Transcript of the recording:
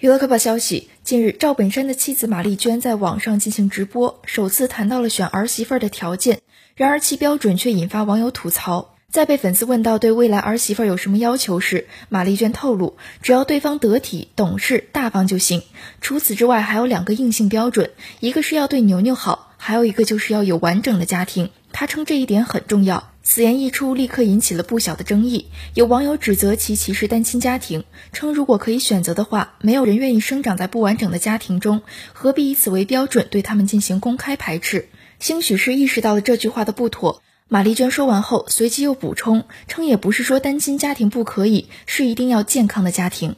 娱乐快报消息：近日，赵本山的妻子马丽娟在网上进行直播，首次谈到了选儿媳妇的条件。然而其标准却引发网友吐槽。在被粉丝问到对未来儿媳妇有什么要求时，马丽娟透露，只要对方得体、懂事、大方就行。除此之外，还有两个硬性标准，一个是要对牛牛好，还有一个就是要有完整的家庭。她称这一点很重要。此言一出，立刻引起了不小的争议。有网友指责其歧视单亲家庭，称如果可以选择的话，没有人愿意生长在不完整的家庭中，何必以此为标准对他们进行公开排斥？兴许是意识到了这句话的不妥，马丽娟说完后，随即又补充称，也不是说单亲家庭不可以，是一定要健康的家庭。